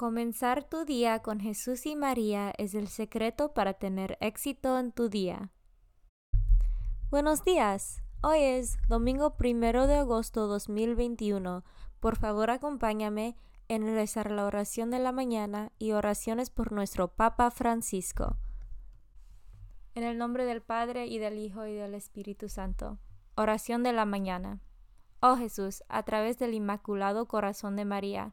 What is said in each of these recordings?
Comenzar tu día con Jesús y María es el secreto para tener éxito en tu día. Buenos días. Hoy es domingo primero de agosto 2021. Por favor, acompáñame en rezar la oración de la mañana y oraciones por nuestro Papa Francisco. En el nombre del Padre y del Hijo y del Espíritu Santo. Oración de la mañana. Oh Jesús, a través del Inmaculado Corazón de María,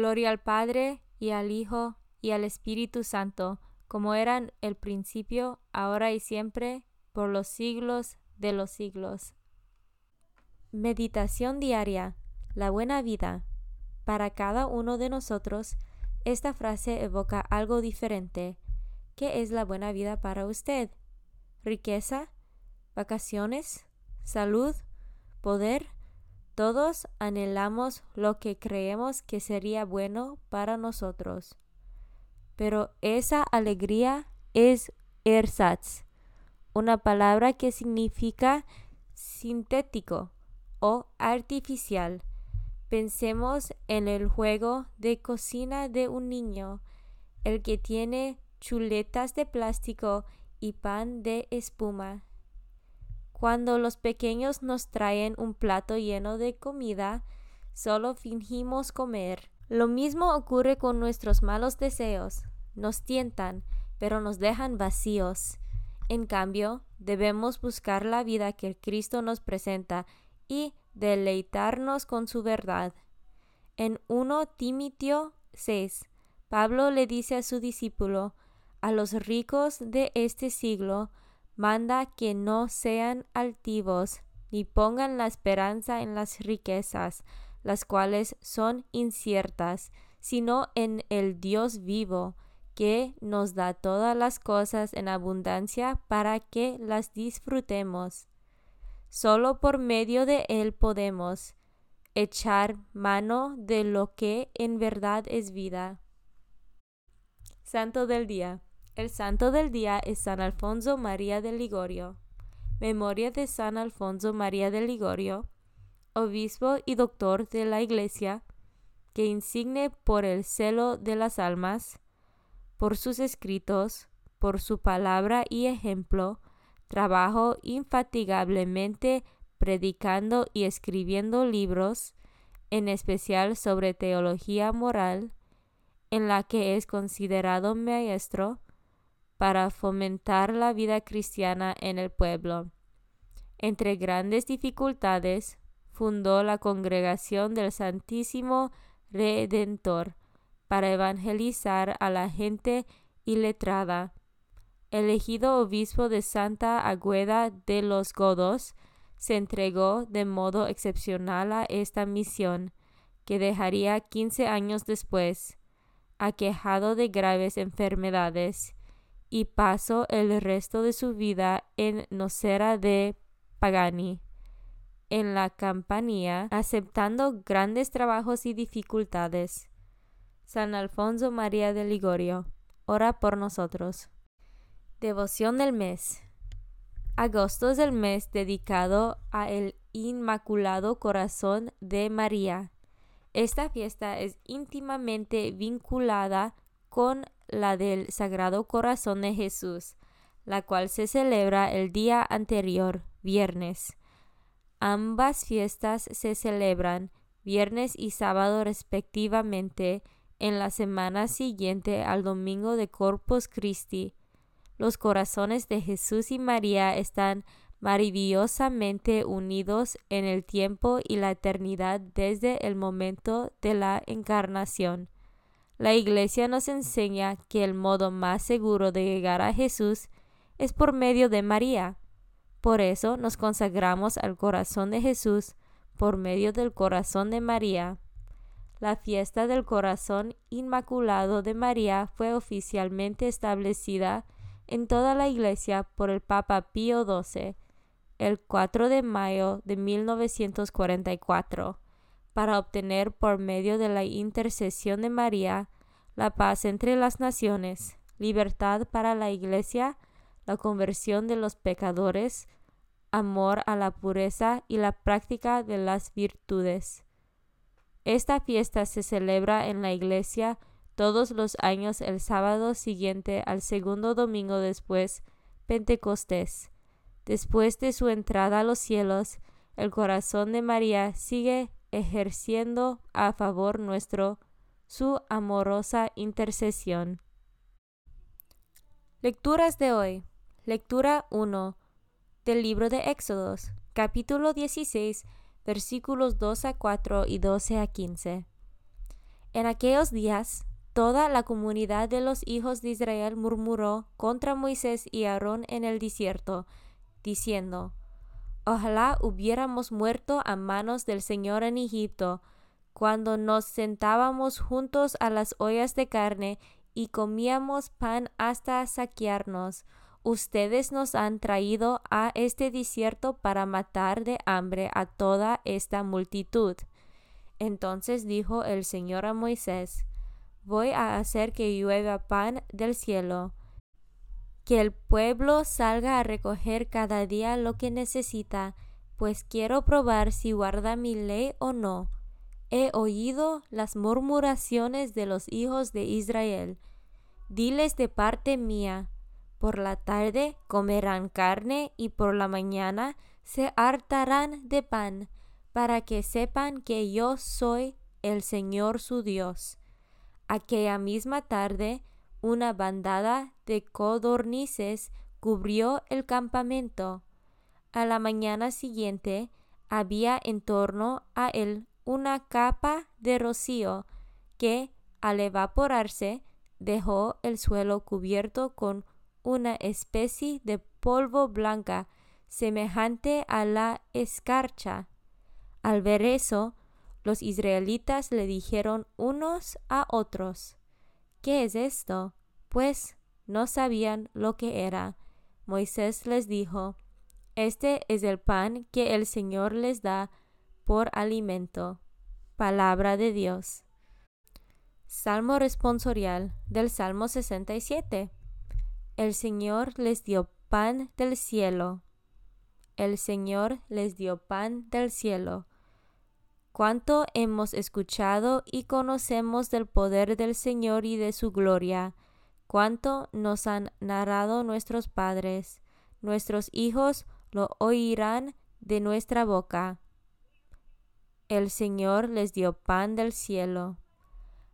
Gloria al Padre y al Hijo y al Espíritu Santo, como eran el principio, ahora y siempre, por los siglos de los siglos. Meditación diaria. La buena vida. Para cada uno de nosotros, esta frase evoca algo diferente. ¿Qué es la buena vida para usted? ¿Riqueza? ¿Vacaciones? ¿Salud? ¿Poder? Todos anhelamos lo que creemos que sería bueno para nosotros. Pero esa alegría es ersatz, una palabra que significa sintético o artificial. Pensemos en el juego de cocina de un niño, el que tiene chuletas de plástico y pan de espuma. Cuando los pequeños nos traen un plato lleno de comida, solo fingimos comer. Lo mismo ocurre con nuestros malos deseos. Nos tientan, pero nos dejan vacíos. En cambio, debemos buscar la vida que Cristo nos presenta y deleitarnos con su verdad. En 1 Timoteo 6, Pablo le dice a su discípulo, a los ricos de este siglo, manda que no sean altivos, ni pongan la esperanza en las riquezas, las cuales son inciertas, sino en el Dios vivo, que nos da todas las cosas en abundancia para que las disfrutemos. Solo por medio de Él podemos echar mano de lo que en verdad es vida. Santo del Día. El santo del día es San Alfonso María de Ligorio. Memoria de San Alfonso María de Ligorio, obispo y doctor de la Iglesia, que insigne por el celo de las almas, por sus escritos, por su palabra y ejemplo, trabajo infatigablemente predicando y escribiendo libros, en especial sobre teología moral, en la que es considerado maestro, para fomentar la vida cristiana en el pueblo. Entre grandes dificultades, fundó la Congregación del Santísimo Redentor para evangelizar a la gente iletrada, elegido obispo de Santa Agüeda de los Godos, se entregó de modo excepcional a esta misión, que dejaría quince años después, aquejado de graves enfermedades, y pasó el resto de su vida en Nocera de Pagani, en la Campanía, aceptando grandes trabajos y dificultades. San Alfonso María de Ligorio, ora por nosotros. Devoción del mes. Agosto es el mes dedicado a el Inmaculado Corazón de María. Esta fiesta es íntimamente vinculada con la del Sagrado Corazón de Jesús, la cual se celebra el día anterior, viernes. Ambas fiestas se celebran viernes y sábado respectivamente en la semana siguiente al domingo de Corpus Christi, los corazones de Jesús y María están maravillosamente unidos en el tiempo y la eternidad desde el momento de la encarnación. La Iglesia nos enseña que el modo más seguro de llegar a Jesús es por medio de María. Por eso nos consagramos al corazón de Jesús por medio del corazón de María. La fiesta del corazón inmaculado de María fue oficialmente establecida en toda la Iglesia por el Papa Pío XII el 4 de mayo de 1944 para obtener por medio de la intercesión de María la paz entre las naciones, libertad para la Iglesia, la conversión de los pecadores, amor a la pureza y la práctica de las virtudes. Esta fiesta se celebra en la Iglesia todos los años el sábado siguiente al segundo domingo después Pentecostés. Después de su entrada a los cielos, el corazón de María sigue ejerciendo a favor nuestro su amorosa intercesión. Lecturas de hoy. Lectura 1 del libro de Éxodos, capítulo 16, versículos 2 a 4 y 12 a 15. En aquellos días Toda la comunidad de los hijos de Israel murmuró contra Moisés y Aarón en el desierto, diciendo, Ojalá hubiéramos muerto a manos del Señor en Egipto, cuando nos sentábamos juntos a las ollas de carne y comíamos pan hasta saquearnos. Ustedes nos han traído a este desierto para matar de hambre a toda esta multitud. Entonces dijo el Señor a Moisés, voy a hacer que llueva pan del cielo, que el pueblo salga a recoger cada día lo que necesita, pues quiero probar si guarda mi ley o no. He oído las murmuraciones de los hijos de Israel. Diles de parte mía, por la tarde comerán carne y por la mañana se hartarán de pan, para que sepan que yo soy el Señor su Dios. Aquella misma tarde, una bandada de codornices cubrió el campamento. A la mañana siguiente había en torno a él una capa de rocío que, al evaporarse, dejó el suelo cubierto con una especie de polvo blanca semejante a la escarcha. Al ver eso, los israelitas le dijeron unos a otros, ¿qué es esto? Pues no sabían lo que era. Moisés les dijo, Este es el pan que el Señor les da por alimento. Palabra de Dios. Salmo responsorial del Salmo 67. El Señor les dio pan del cielo. El Señor les dio pan del cielo cuánto hemos escuchado y conocemos del poder del Señor y de su gloria, cuánto nos han narrado nuestros padres, nuestros hijos lo oirán de nuestra boca. El Señor les dio pan del cielo.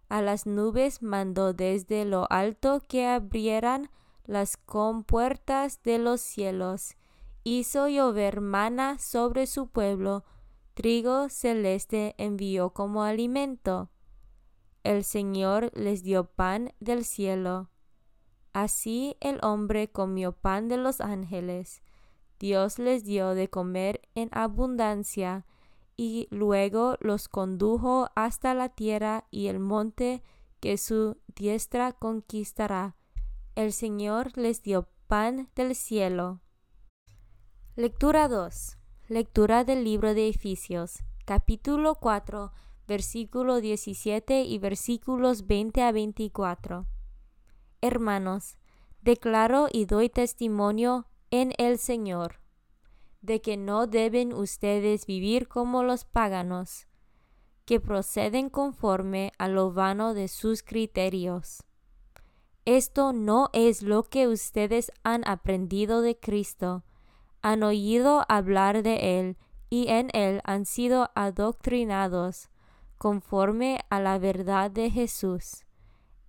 A las nubes mandó desde lo alto que abrieran las compuertas de los cielos, hizo llover mana sobre su pueblo, trigo celeste envió como alimento. El Señor les dio pan del cielo. Así el hombre comió pan de los ángeles. Dios les dio de comer en abundancia, y luego los condujo hasta la tierra y el monte que su diestra conquistará. El Señor les dio pan del cielo. Lectura 2. Lectura del libro de Efesios, capítulo 4, versículo 17 y versículos 20 a 24. Hermanos, declaro y doy testimonio en el Señor de que no deben ustedes vivir como los paganos, que proceden conforme a lo vano de sus criterios. Esto no es lo que ustedes han aprendido de Cristo, han oído hablar de Él y en Él han sido adoctrinados conforme a la verdad de Jesús.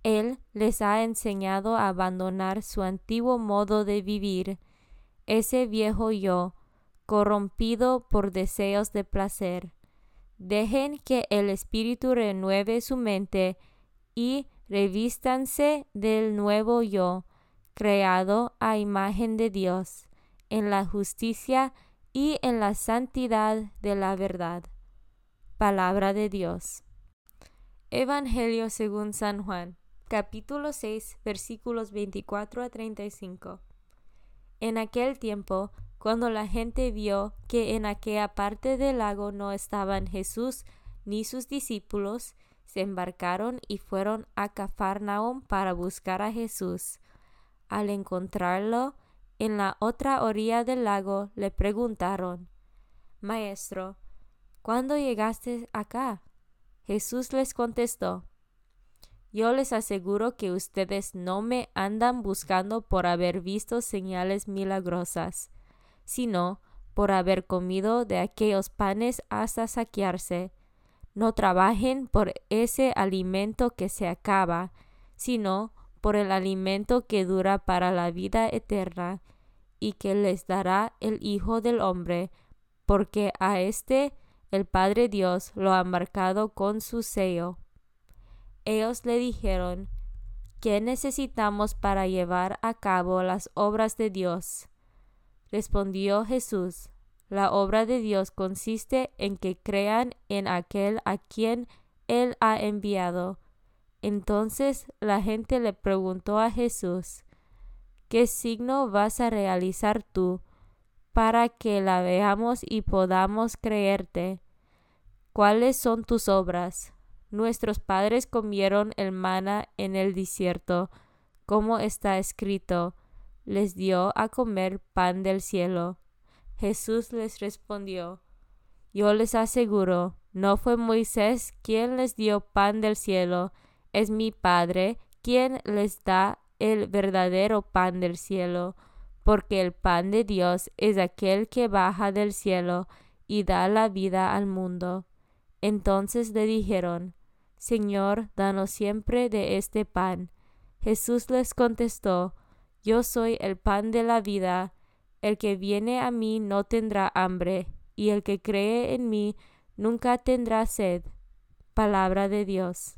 Él les ha enseñado a abandonar su antiguo modo de vivir, ese viejo yo, corrompido por deseos de placer. Dejen que el Espíritu renueve su mente y revístanse del nuevo yo, creado a imagen de Dios, en la justicia y en la santidad de la verdad. Palabra de Dios. Evangelio según San Juan capítulo 6, versículos 24 a 35. En aquel tiempo, cuando la gente vio que en aquella parte del lago no estaban Jesús ni sus discípulos, se embarcaron y fueron a Cafarnaum para buscar a Jesús. Al encontrarlo en la otra orilla del lago, le preguntaron, Maestro, ¿cuándo llegaste acá? Jesús les contestó, yo les aseguro que ustedes no me andan buscando por haber visto señales milagrosas, sino por haber comido de aquellos panes hasta saquearse. No trabajen por ese alimento que se acaba, sino por el alimento que dura para la vida eterna, y que les dará el Hijo del Hombre, porque a éste el Padre Dios lo ha marcado con su sello. Ellos le dijeron, ¿qué necesitamos para llevar a cabo las obras de Dios? Respondió Jesús, la obra de Dios consiste en que crean en aquel a quien Él ha enviado. Entonces la gente le preguntó a Jesús, ¿qué signo vas a realizar tú para que la veamos y podamos creerte? ¿Cuáles son tus obras? Nuestros padres comieron el mana en el desierto, como está escrito, les dio a comer pan del cielo. Jesús les respondió, Yo les aseguro, no fue Moisés quien les dio pan del cielo, es mi Padre quien les da el verdadero pan del cielo, porque el pan de Dios es aquel que baja del cielo y da la vida al mundo. Entonces le dijeron, Señor, danos siempre de este pan. Jesús les contestó, Yo soy el pan de la vida, el que viene a mí no tendrá hambre, y el que cree en mí nunca tendrá sed. Palabra de Dios.